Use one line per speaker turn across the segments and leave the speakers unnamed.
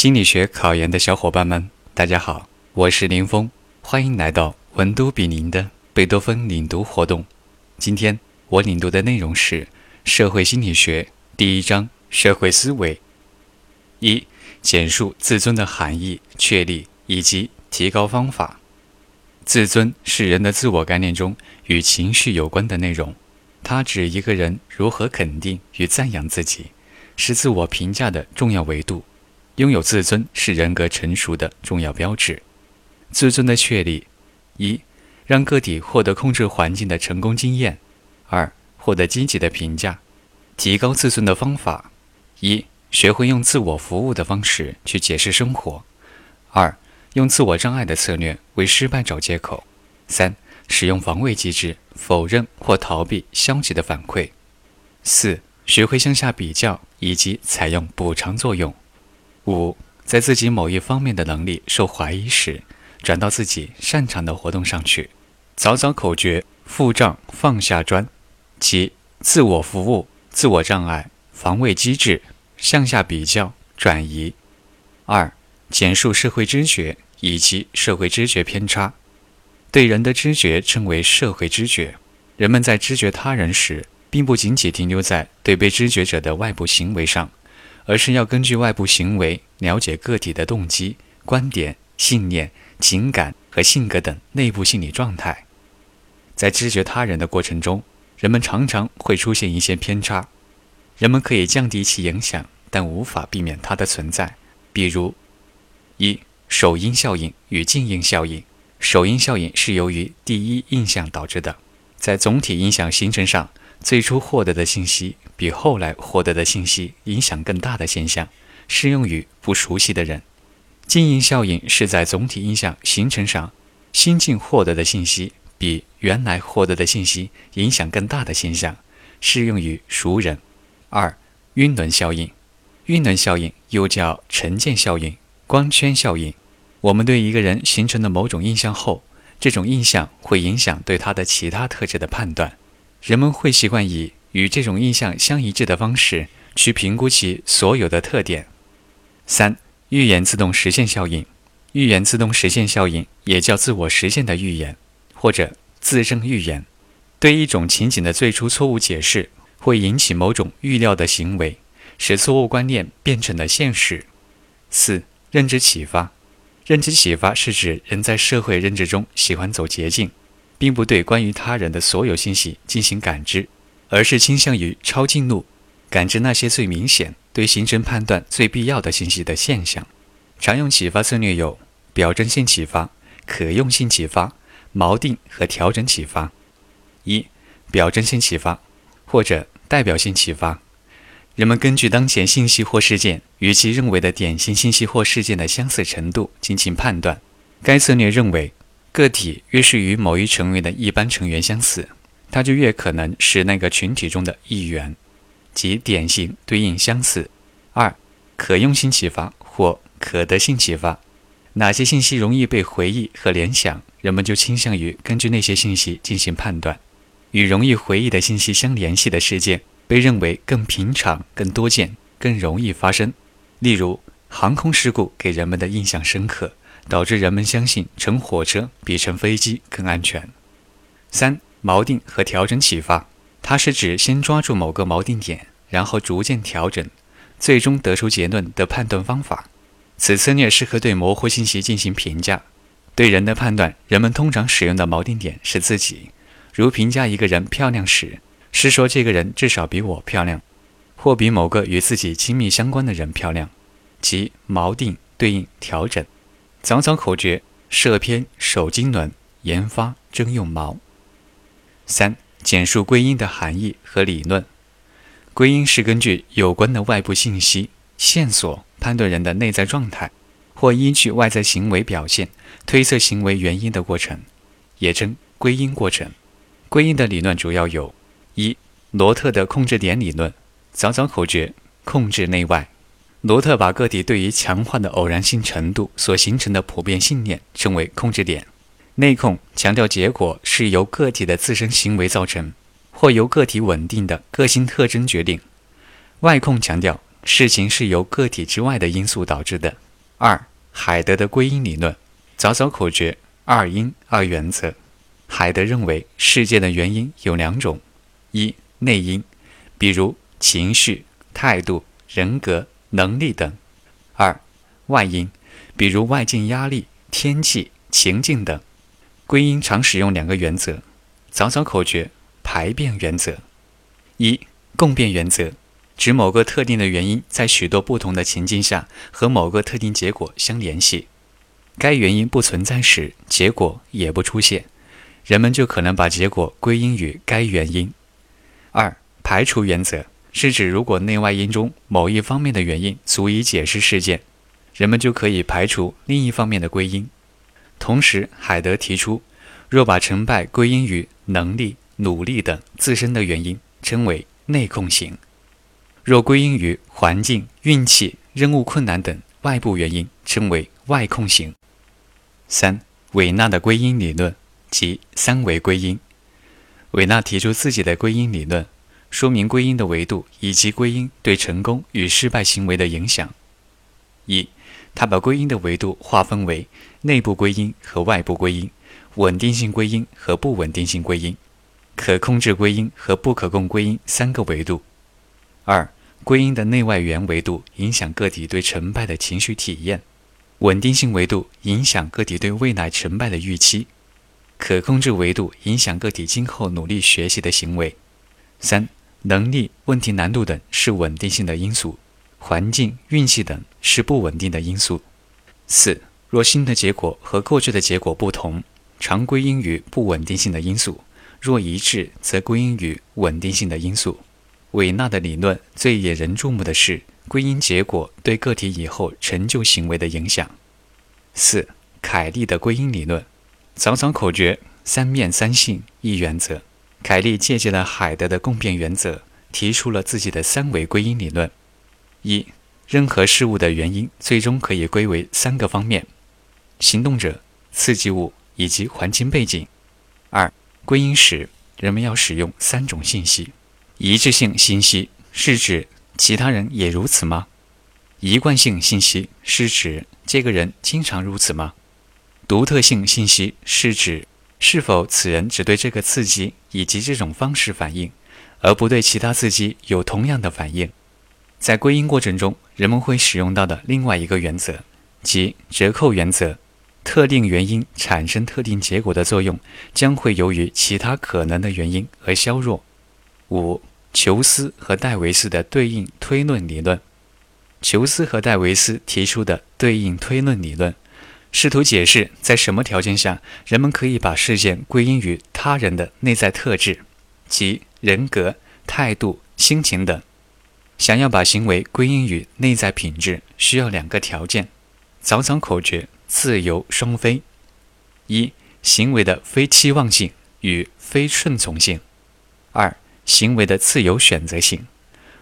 心理学考研的小伙伴们，大家好，我是林峰，欢迎来到文都比邻的贝多芬领读活动。今天我领读的内容是社会心理学第一章社会思维。一、简述自尊的含义、确立以及提高方法。自尊是人的自我概念中与情绪有关的内容，它指一个人如何肯定与赞扬自己。是自我评价的重要维度，拥有自尊是人格成熟的重要标志。自尊的确立：一、让个体获得控制环境的成功经验；二、获得积极的评价。提高自尊的方法：一、学会用自我服务的方式去解释生活；二、用自我障碍的策略为失败找借口；三、使用防卫机制否认或逃避消极的反馈；四。学会向下比较，以及采用补偿作用。五，在自己某一方面的能力受怀疑时，转到自己擅长的活动上去。早早口诀：腹胀放下砖，即自我服务、自我障碍、防卫机制、向下比较、转移。二，简述社会知觉以及社会知觉偏差。对人的知觉称为社会知觉。人们在知觉他人时。并不仅仅停留在对被知觉者的外部行为上，而是要根据外部行为了解个体的动机、观点、信念、情感和性格等内部心理状态。在知觉他人的过程中，人们常常会出现一些偏差。人们可以降低其影响，但无法避免它的存在。比如，一首因效应与静因效应。首因效应是由于第一印象导致的，在总体印象形成上。最初获得的信息比后来获得的信息影响更大的现象，适用于不熟悉的人。静音效应是在总体印象形成上，新近获得的信息比原来获得的信息影响更大的现象，适用于熟人。二、晕轮效应。晕轮效应又叫沉见效应、光圈效应。我们对一个人形成的某种印象后，这种印象会影响对他的其他特质的判断。人们会习惯以与这种印象相一致的方式去评估其所有的特点。三、预言自动实现效应。预言自动实现效应也叫自我实现的预言，或者自证预言。对一种情景的最初错误解释，会引起某种预料的行为，使错误观念变成了现实。四、认知启发。认知启发是指人在社会认知中喜欢走捷径。并不对关于他人的所有信息进行感知，而是倾向于抄近路，感知那些最明显、对形成判断最必要的信息的现象。常用启发策略有表征性启发、可用性启发、锚定和调整启发。一、表征性启发或者代表性启发，人们根据当前信息或事件与其认为的典型信息或事件的相似程度进行判断。该策略认为。个体越是与某一成员的一般成员相似，他就越可能是那个群体中的一员，即典型对应相似。二、可用性启发或可得性启发，哪些信息容易被回忆和联想，人们就倾向于根据那些信息进行判断。与容易回忆的信息相联系的事件，被认为更平常、更多见、更容易发生。例如，航空事故给人们的印象深刻。导致人们相信乘火车比乘飞机更安全。三、锚定和调整启发，它是指先抓住某个锚定点，然后逐渐调整，最终得出结论的判断方法。此策略适合对模糊信息进行评价。对人的判断，人们通常使用的锚定点是自己。如评价一个人漂亮时，是说这个人至少比我漂亮，或比某个与自己亲密相关的人漂亮。即锚定对应调整。早早口诀：射偏守经纶，研发征用锚。三、简述归因的含义和理论。归因是根据有关的外部信息线索判断人的内在状态，或依据外在行为表现推测行为原因的过程，也称归因过程。归因的理论主要有：一、罗特的控制点理论。早早口诀：控制内外。罗特把个体对于强化的偶然性程度所形成的普遍信念称为控制点。内控强调结果是由个体的自身行为造成，或由个体稳定的个性特征决定；外控强调事情是由个体之外的因素导致的，二、海德的归因理论，早早口诀二因二原则。海德认为世界的原因有两种：一、内因，比如情绪、态度、人格、能力等；二、外因，比如外境压力、天气、情境等。归因常使用两个原则：早早口诀排变原则。一、共变原则。指某个特定的原因在许多不同的情境下和某个特定结果相联系，该原因不存在时，结果也不出现，人们就可能把结果归因于该原因。二、排除原则是指如果内外因中某一方面的原因足以解释事件，人们就可以排除另一方面的归因。同时，海德提出，若把成败归因于能力、努力等自身的原因，称为内控型。若归因于环境、运气、任务困难等外部原因，称为外控型。三、韦纳的归因理论即三维归因。韦纳提出自己的归因理论，说明归因的维度以及归因对成功与失败行为的影响。一、他把归因的维度划分为内部归因和外部归因、稳定性归因和不稳定性归因、可控制归因和不可控归因三个维度。二、归因的内外源维度影响个体对成败的情绪体验，稳定性维度影响个体对未来成败的预期，可控制维度影响个体今后努力学习的行为。三、能力、问题难度等是稳定性的因素，环境、运气等是不稳定的因素。四、若新的结果和过去的结果不同，常归因于不稳定性的因素；若一致，则归因于稳定性的因素。韦纳的理论最引人注目的是归因结果对个体以后成就行为的影响。四、凯利的归因理论，早早口诀三面三性一原则。凯利借鉴了海德的共变原则，提出了自己的三维归因理论。一、任何事物的原因最终可以归为三个方面：行动者、刺激物以及环境背景。二、归因时，人们要使用三种信息。一致性信息是指其他人也如此吗？一贯性信息是指这个人经常如此吗？独特性信息是指是否此人只对这个刺激以及这种方式反应，而不对其他刺激有同样的反应。在归因过程中，人们会使用到的另外一个原则，即折扣原则：特定原因产生特定结果的作用，将会由于其他可能的原因而削弱。五。裘斯和戴维斯的对应推论理论。裘斯和戴维斯提出的对应推论理论，试图解释在什么条件下人们可以把事件归因于他人的内在特质，即人格、态度、心情等。想要把行为归因于内在品质，需要两个条件：早早口诀自由双非。一、行为的非期望性与非顺从性。二。行为的自由选择性。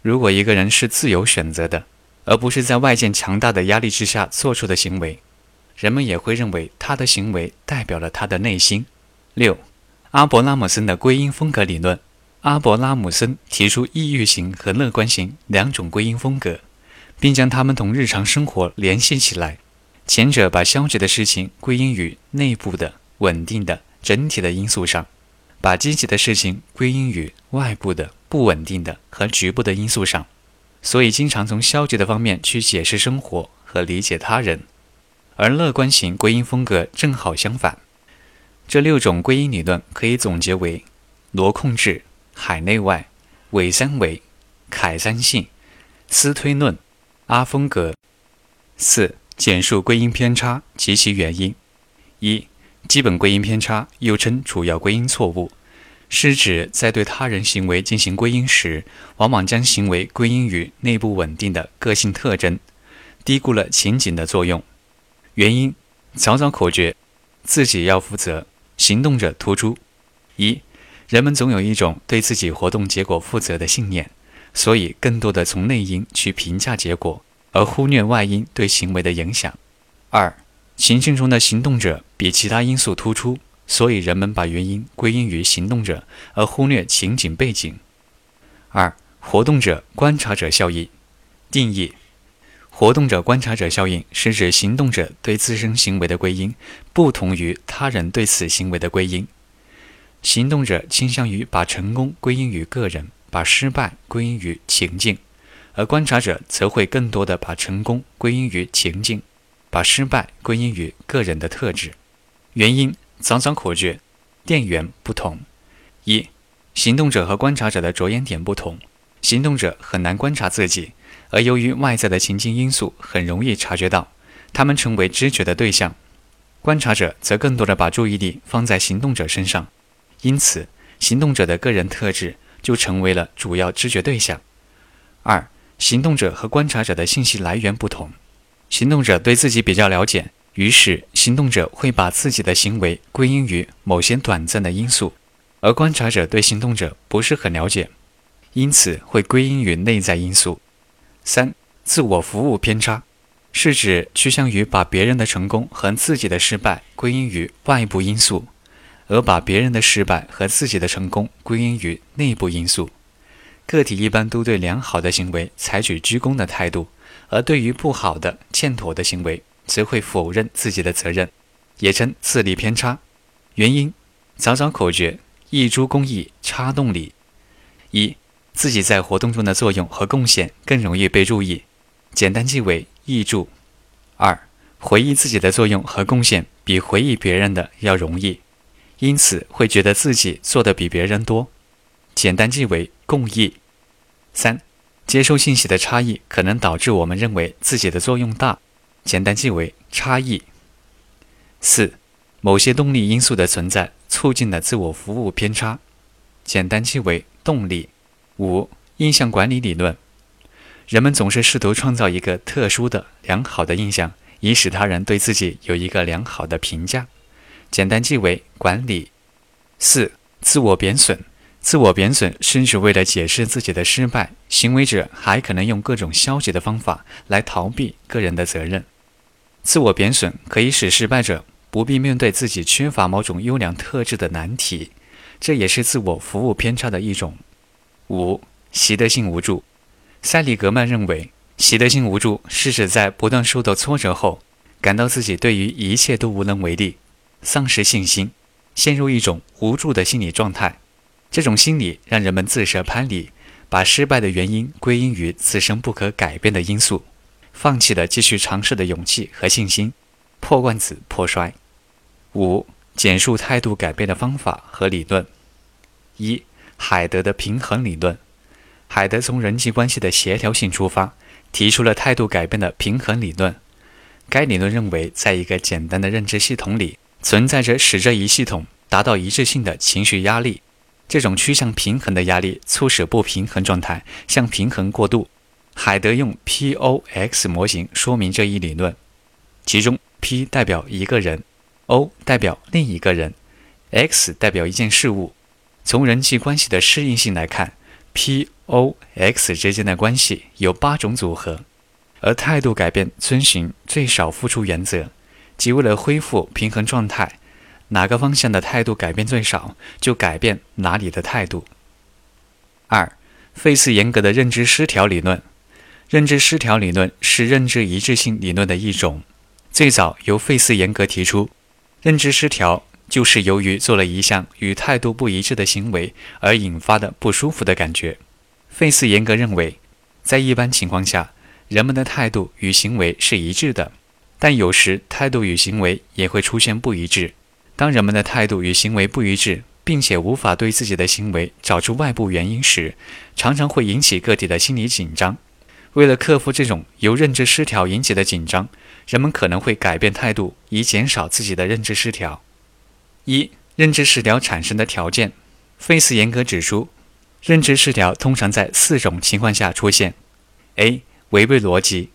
如果一个人是自由选择的，而不是在外界强大的压力之下做出的行为，人们也会认为他的行为代表了他的内心。六，阿伯拉姆森的归因风格理论。阿伯拉姆森提出抑郁型和乐观型两种归因风格，并将它们同日常生活联系起来。前者把消极的事情归因于内部的稳定的整体的因素上。把积极的事情归因于外部的不稳定的和局部的因素上，所以经常从消极的方面去解释生活和理解他人，而乐观型归因风格正好相反。这六种归因理论可以总结为：罗控制、海内外、韦三维、凯三信、斯推论、阿风格。四、简述归因偏差及其原因。一。基本归因偏差又称主要归因错误，是指在对他人行为进行归因时，往往将行为归因于内部稳定的个性特征，低估了情景的作用。原因：早早口诀，自己要负责，行动者突出。一，人们总有一种对自己活动结果负责的信念，所以更多的从内因去评价结果，而忽略外因对行为的影响。二。情境中的行动者比其他因素突出，所以人们把原因归因于行动者，而忽略情景背景。二、活动者观察者效应定义：活动者观察者效应是指行动者对自身行为的归因不同于他人对此行为的归因。行动者倾向于把成功归因于个人，把失败归因于情境，而观察者则会更多的把成功归因于情境，把失败归因于个人的特质。原因早早口诀：电源不同。一、行动者和观察者的着眼点不同，行动者很难观察自己，而由于外在的情境因素，很容易察觉到，他们成为知觉的对象。观察者则更多的把注意力放在行动者身上。因此，行动者的个人特质就成为了主要知觉对象。二、行动者和观察者的信息来源不同。行动者对自己比较了解，于是行动者会把自己的行为归因于某些短暂的因素，而观察者对行动者不是很了解，因此会归因于内在因素。三、自我服务偏差，是指趋向于把别人的成功和自己的失败归因于外部因素。而把别人的失败和自己的成功归因于内部因素，个体一般都对良好的行为采取鞠躬的态度，而对于不好的、欠妥的行为，则会否认自己的责任，也称自利偏差。原因：早早口诀：一株公益差动力。一、自己在活动中的作用和贡献更容易被注意，简单记为易注。二、回忆自己的作用和贡献比回忆别人的要容易。因此会觉得自己做的比别人多，简单记为共益。三、接收信息的差异可能导致我们认为自己的作用大，简单记为差异。四、某些动力因素的存在促进了自我服务偏差，简单记为动力。五、印象管理理论，人们总是试图创造一个特殊的良好的印象，以使他人对自己有一个良好的评价。简单记为管理。四、自我贬损。自我贬损是指为了解释自己的失败，行为者还可能用各种消极的方法来逃避个人的责任。自我贬损可以使失败者不必面对自己缺乏某种优良特质的难题，这也是自我服务偏差的一种。五、习得性无助。塞里格曼认为，习得性无助是指在不断受到挫折后，感到自己对于一切都无能为力。丧失信心，陷入一种无助的心理状态。这种心理让人们自设攀理，把失败的原因归因于自身不可改变的因素，放弃了继续尝试的勇气和信心，破罐子破摔。五、简述态度改变的方法和理论。一、海德的平衡理论。海德从人际关系的协调性出发，提出了态度改变的平衡理论。该理论认为，在一个简单的认知系统里。存在着使这一系统达到一致性的情绪压力，这种趋向平衡的压力促使不平衡状态向平衡过渡。海德用 P.O.X 模型说明这一理论，其中 P 代表一个人，O 代表另一个人，X 代表一件事物。从人际关系的适应性来看，P.O.X 之间的关系有八种组合，而态度改变遵循最少付出原则。即为了恢复平衡状态，哪个方向的态度改变最少，就改变哪里的态度。二、费斯严格的认知失调理论。认知失调理论是认知一致性理论的一种，最早由费斯严格提出。认知失调就是由于做了一项与态度不一致的行为而引发的不舒服的感觉。费斯严格认为，在一般情况下，人们的态度与行为是一致的。但有时态度与行为也会出现不一致。当人们的态度与行为不一致，并且无法对自己的行为找出外部原因时，常常会引起个体的心理紧张。为了克服这种由认知失调引起的紧张，人们可能会改变态度，以减少自己的认知失调。一、认知失调产生的条件。费斯严格指出，认知失调通常在四种情况下出现：A. 违背逻辑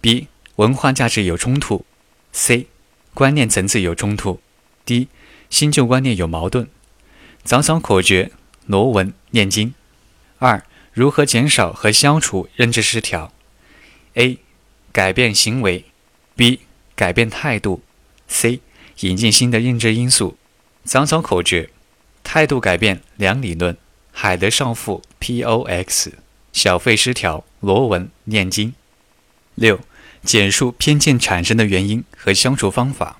；B. 文化价值有冲突，C，观念层次有冲突，D，新旧观念有矛盾。早早口诀：罗文念经。二、如何减少和消除认知失调？A，改变行为；B，改变态度；C，引进新的认知因素。早早口诀：态度改变两理论。海德少妇 P.O.X，小费失调罗文念经。六。简述偏见产生的原因和消除方法。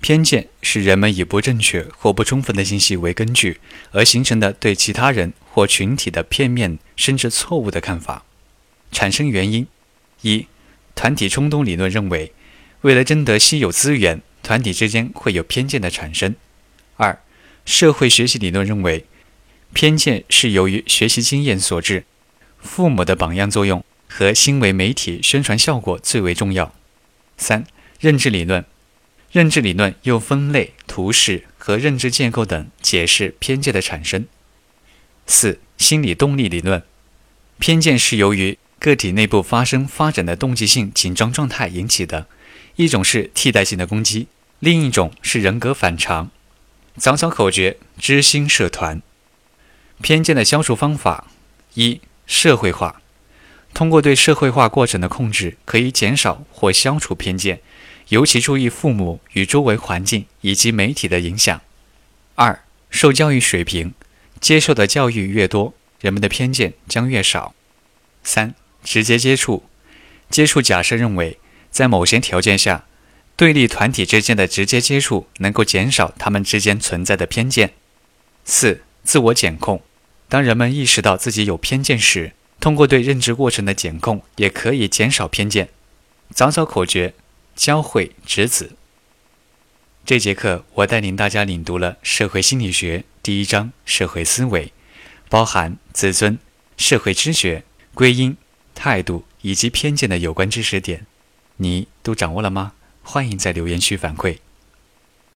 偏见是人们以不正确或不充分的信息为根据而形成的对其他人或群体的片面甚至错误的看法。产生原因：一、团体冲动理论认为，为了争得稀有资源，团体之间会有偏见的产生；二、社会学习理论认为，偏见是由于学习经验所致，父母的榜样作用和新闻媒体宣传效果最为重要；三、认知理论。认知理论用分类、图示和认知建构等解释偏见的产生。四、心理动力理论，偏见是由于个体内部发生发展的动机性紧张状态引起的，一种是替代性的攻击，另一种是人格反常。早早口诀：知心社团。偏见的消除方法：一、社会化，通过对社会化过程的控制，可以减少或消除偏见。尤其注意父母与周围环境以及媒体的影响。二、受教育水平，接受的教育越多，人们的偏见将越少。三、直接接触，接触假设认为，在某些条件下，对立团体之间的直接接触能够减少他们之间存在的偏见。四、自我检控，当人们意识到自己有偏见时，通过对认知过程的检控，也可以减少偏见。早早口诀。教会直子。这节课我带领大家领读了社会心理学第一章社会思维，包含自尊、社会知觉、归因、态度以及偏见的有关知识点，你都掌握了吗？欢迎在留言区反馈。